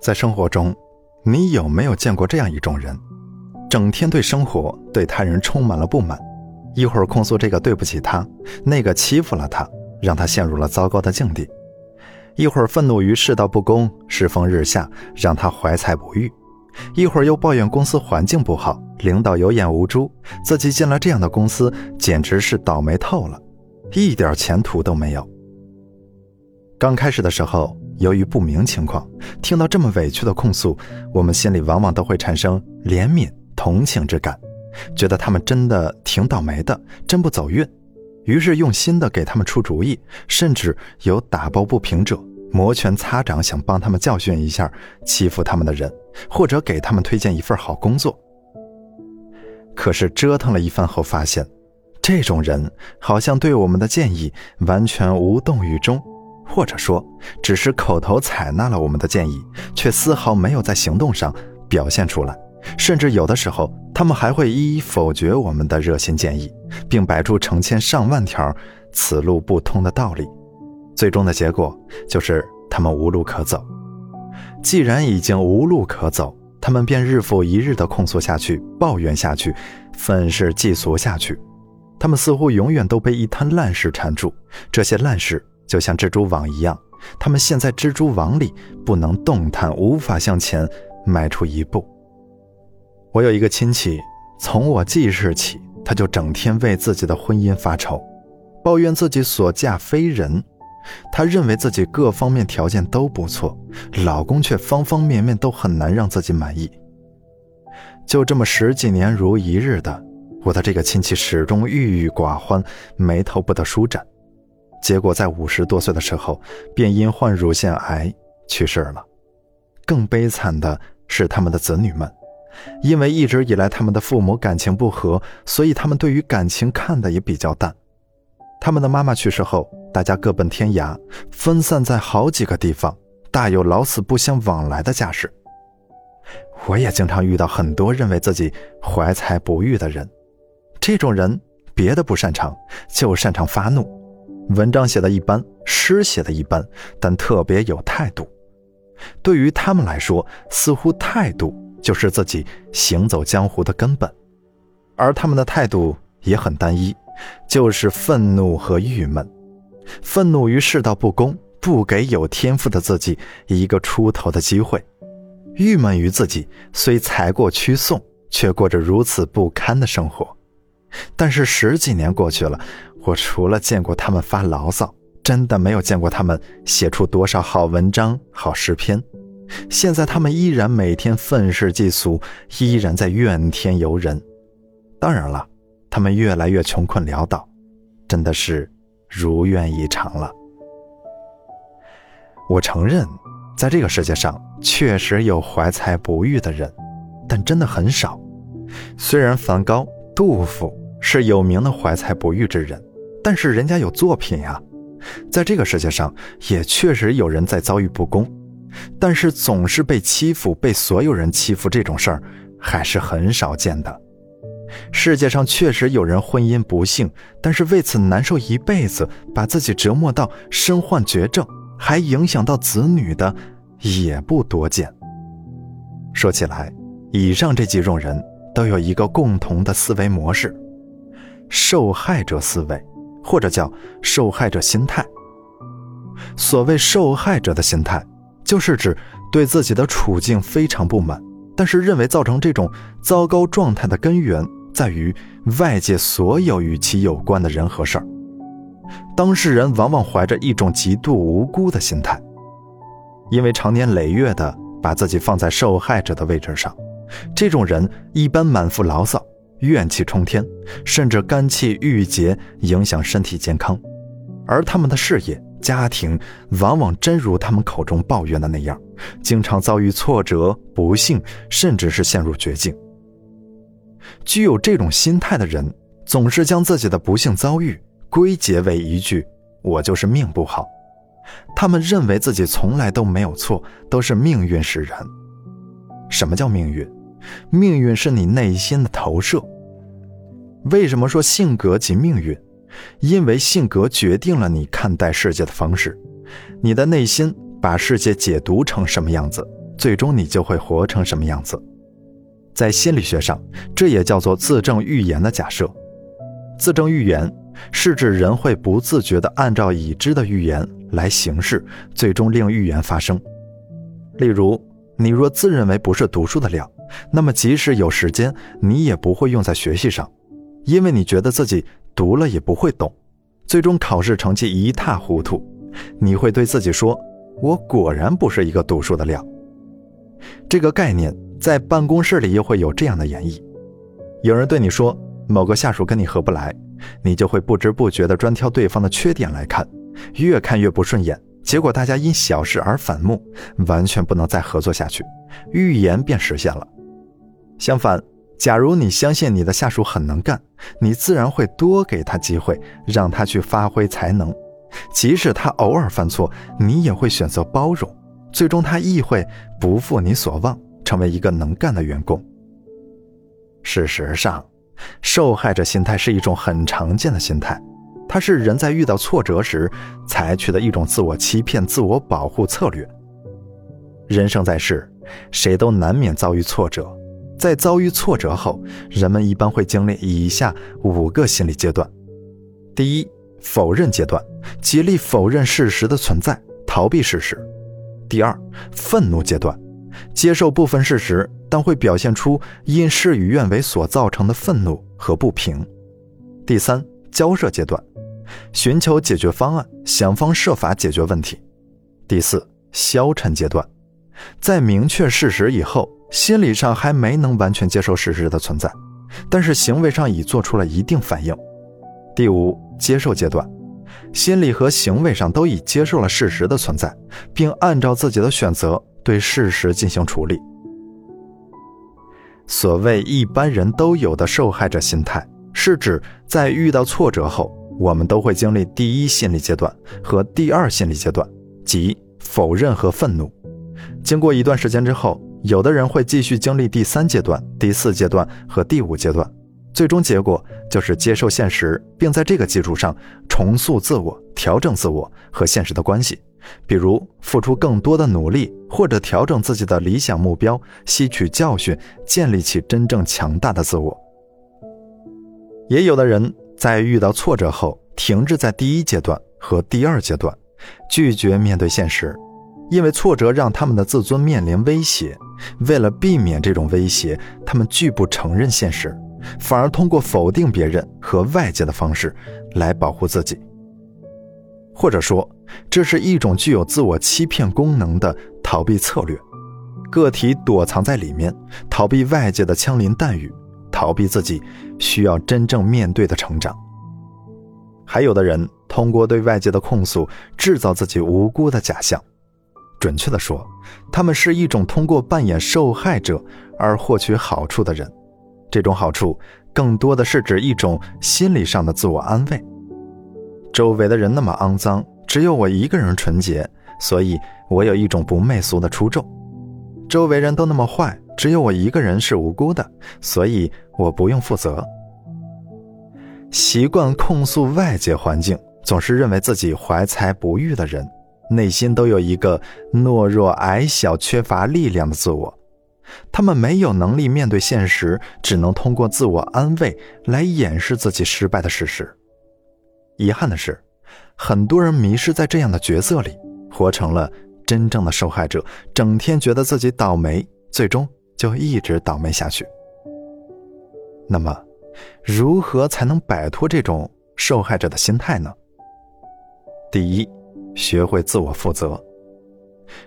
在生活中，你有没有见过这样一种人，整天对生活、对他人充满了不满，一会儿控诉这个对不起他，那个欺负了他，让他陷入了糟糕的境地；一会儿愤怒于世道不公、世风日下，让他怀才不遇；一会儿又抱怨公司环境不好、领导有眼无珠，自己进了这样的公司简直是倒霉透了，一点前途都没有。刚开始的时候。由于不明情况，听到这么委屈的控诉，我们心里往往都会产生怜悯、同情之感，觉得他们真的挺倒霉的，真不走运。于是用心的给他们出主意，甚至有打抱不平者，摩拳擦掌想帮他们教训一下欺负他们的人，或者给他们推荐一份好工作。可是折腾了一番后，发现这种人好像对我们的建议完全无动于衷。或者说，只是口头采纳了我们的建议，却丝毫没有在行动上表现出来。甚至有的时候，他们还会一一否决我们的热心建议，并摆出成千上万条此路不通的道理。最终的结果就是他们无路可走。既然已经无路可走，他们便日复一日地控诉下去，抱怨下去，愤世嫉俗下去。他们似乎永远都被一滩烂事缠住，这些烂事。就像蜘蛛网一样，他们陷在蜘蛛网里，不能动弹，无法向前迈出一步。我有一个亲戚，从我记事起，他就整天为自己的婚姻发愁，抱怨自己所嫁非人。他认为自己各方面条件都不错，老公却方方面面都很难让自己满意。就这么十几年如一日的，我的这个亲戚始终郁郁寡欢，眉头不得舒展。结果在五十多岁的时候，便因患乳腺癌去世了。更悲惨的是他们的子女们，因为一直以来他们的父母感情不和，所以他们对于感情看的也比较淡。他们的妈妈去世后，大家各奔天涯，分散在好几个地方，大有老死不相往来的架势。我也经常遇到很多认为自己怀才不遇的人，这种人别的不擅长，就擅长发怒。文章写的一般，诗写的一般，但特别有态度。对于他们来说，似乎态度就是自己行走江湖的根本。而他们的态度也很单一，就是愤怒和郁闷。愤怒于世道不公，不给有天赋的自己一个出头的机会；郁闷于自己虽才过屈送，却过着如此不堪的生活。但是十几年过去了。我除了见过他们发牢骚，真的没有见过他们写出多少好文章、好诗篇。现在他们依然每天愤世嫉俗，依然在怨天尤人。当然了，他们越来越穷困潦倒，真的是如愿以偿了。我承认，在这个世界上确实有怀才不遇的人，但真的很少。虽然梵高、杜甫是有名的怀才不遇之人。但是人家有作品呀，在这个世界上也确实有人在遭遇不公，但是总是被欺负、被所有人欺负这种事儿还是很少见的。世界上确实有人婚姻不幸，但是为此难受一辈子，把自己折磨到身患绝症，还影响到子女的也不多见。说起来，以上这几种人都有一个共同的思维模式：受害者思维。或者叫受害者心态。所谓受害者的心态，就是指对自己的处境非常不满，但是认为造成这种糟糕状态的根源在于外界所有与其有关的人和事儿。当事人往往怀着一种极度无辜的心态，因为长年累月的把自己放在受害者的位置上，这种人一般满腹牢骚。怨气冲天，甚至肝气郁结，影响身体健康。而他们的事业、家庭，往往真如他们口中抱怨的那样，经常遭遇挫折、不幸，甚至是陷入绝境。具有这种心态的人，总是将自己的不幸遭遇归结为一句“我就是命不好”。他们认为自己从来都没有错，都是命运使然。什么叫命运？命运是你内心的投射。为什么说性格即命运？因为性格决定了你看待世界的方式。你的内心把世界解读成什么样子，最终你就会活成什么样子。在心理学上，这也叫做自证预言的假设。自证预言是指人会不自觉地按照已知的预言来行事，最终令预言发生。例如，你若自认为不是读书的料，那么即使有时间，你也不会用在学习上，因为你觉得自己读了也不会懂，最终考试成绩一塌糊涂。你会对自己说：“我果然不是一个读书的料。”这个概念在办公室里又会有这样的演绎：有人对你说某个下属跟你合不来，你就会不知不觉地专挑对方的缺点来看，越看越不顺眼，结果大家因小事而反目，完全不能再合作下去，预言便实现了。相反，假如你相信你的下属很能干，你自然会多给他机会，让他去发挥才能。即使他偶尔犯错，你也会选择包容，最终他亦会不负你所望，成为一个能干的员工。事实上，受害者心态是一种很常见的心态，它是人在遇到挫折时采取的一种自我欺骗、自我保护策略。人生在世，谁都难免遭遇挫折，在遭遇挫折后，人们一般会经历以下五个心理阶段：第一，否认阶段。极力否认事实的存在，逃避事实。第二，愤怒阶段，接受部分事实，但会表现出因事与愿违所造成的愤怒和不平。第三，交涉阶段，寻求解决方案，想方设法解决问题。第四，消沉阶段，在明确事实以后，心理上还没能完全接受事实的存在，但是行为上已做出了一定反应。第五，接受阶段。心理和行为上都已接受了事实的存在，并按照自己的选择对事实进行处理。所谓一般人都有的受害者心态，是指在遇到挫折后，我们都会经历第一心理阶段和第二心理阶段，即否认和愤怒。经过一段时间之后，有的人会继续经历第三阶段、第四阶段和第五阶段。最终结果就是接受现实，并在这个基础上重塑自我、调整自我和现实的关系，比如付出更多的努力，或者调整自己的理想目标，吸取教训，建立起真正强大的自我。也有的人在遇到挫折后，停滞在第一阶段和第二阶段，拒绝面对现实，因为挫折让他们的自尊面临威胁。为了避免这种威胁，他们拒不承认现实。反而通过否定别人和外界的方式来保护自己，或者说，这是一种具有自我欺骗功能的逃避策略。个体躲藏在里面，逃避外界的枪林弹雨，逃避自己需要真正面对的成长。还有的人通过对外界的控诉，制造自己无辜的假象。准确的说，他们是一种通过扮演受害者而获取好处的人。这种好处更多的是指一种心理上的自我安慰。周围的人那么肮脏，只有我一个人纯洁，所以我有一种不媚俗的出众。周围人都那么坏，只有我一个人是无辜的，所以我不用负责。习惯控诉外界环境，总是认为自己怀才不遇的人，内心都有一个懦弱、矮小、缺乏力量的自我。他们没有能力面对现实，只能通过自我安慰来掩饰自己失败的事实。遗憾的是，很多人迷失在这样的角色里，活成了真正的受害者，整天觉得自己倒霉，最终就一直倒霉下去。那么，如何才能摆脱这种受害者的心态呢？第一，学会自我负责。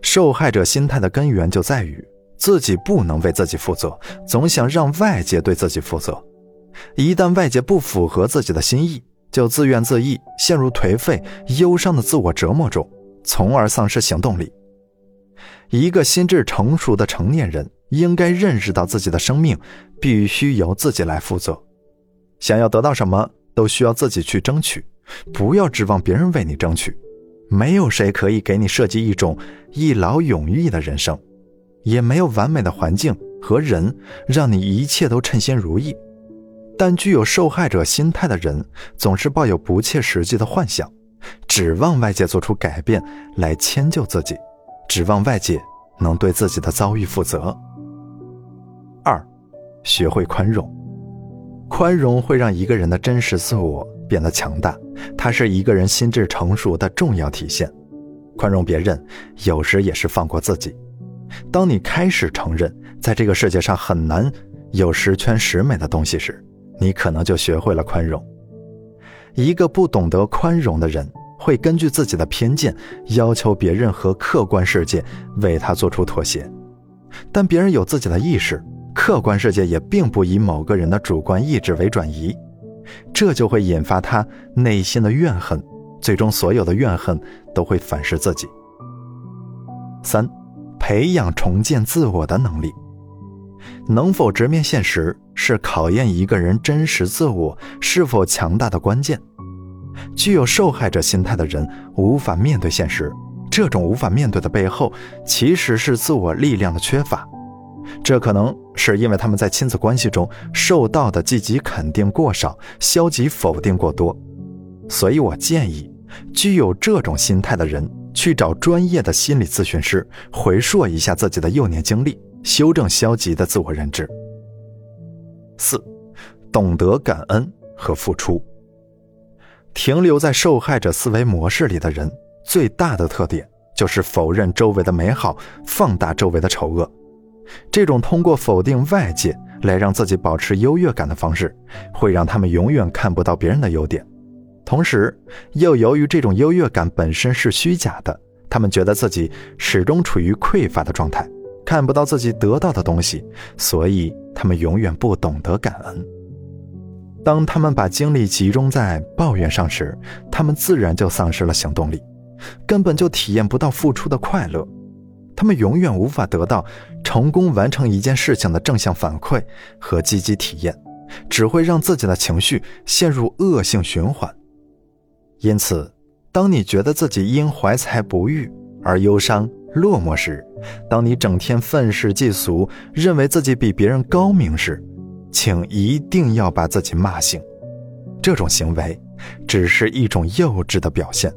受害者心态的根源就在于。自己不能为自己负责，总想让外界对自己负责。一旦外界不符合自己的心意，就自怨自艾，陷入颓废、忧伤的自我折磨中，从而丧失行动力。一个心智成熟的成年人应该认识到自己的生命必须由自己来负责。想要得到什么，都需要自己去争取，不要指望别人为你争取。没有谁可以给你设计一种一劳永逸的人生。也没有完美的环境和人让你一切都称心如意，但具有受害者心态的人总是抱有不切实际的幻想，指望外界做出改变来迁就自己，指望外界能对自己的遭遇负责。二，学会宽容。宽容会让一个人的真实自我变得强大，它是一个人心智成熟的重要体现。宽容别人，有时也是放过自己。当你开始承认，在这个世界上很难有十全十美的东西时，你可能就学会了宽容。一个不懂得宽容的人，会根据自己的偏见要求别人和客观世界为他做出妥协，但别人有自己的意识，客观世界也并不以某个人的主观意志为转移，这就会引发他内心的怨恨，最终所有的怨恨都会反噬自己。三，培养重建自我的能力。能否直面现实，是考验一个人真实自我是否强大的关键。具有受害者心态的人无法面对现实，这种无法面对的背后，其实是自我力量的缺乏。这可能是因为他们在亲子关系中受到的积极肯定过少，消极否定过多。所以我建议，具有这种心态的人去找专业的心理咨询师，回溯一下自己的幼年经历。修正消极的自我认知。四，懂得感恩和付出。停留在受害者思维模式里的人，最大的特点就是否认周围的美好，放大周围的丑恶。这种通过否定外界来让自己保持优越感的方式，会让他们永远看不到别人的优点。同时，又由于这种优越感本身是虚假的，他们觉得自己始终处于匮乏的状态。看不到自己得到的东西，所以他们永远不懂得感恩。当他们把精力集中在抱怨上时，他们自然就丧失了行动力，根本就体验不到付出的快乐。他们永远无法得到成功完成一件事情的正向反馈和积极体验，只会让自己的情绪陷入恶性循环。因此，当你觉得自己因怀才不遇而忧伤，落寞时，当你整天愤世嫉俗，认为自己比别人高明时，请一定要把自己骂醒。这种行为只是一种幼稚的表现。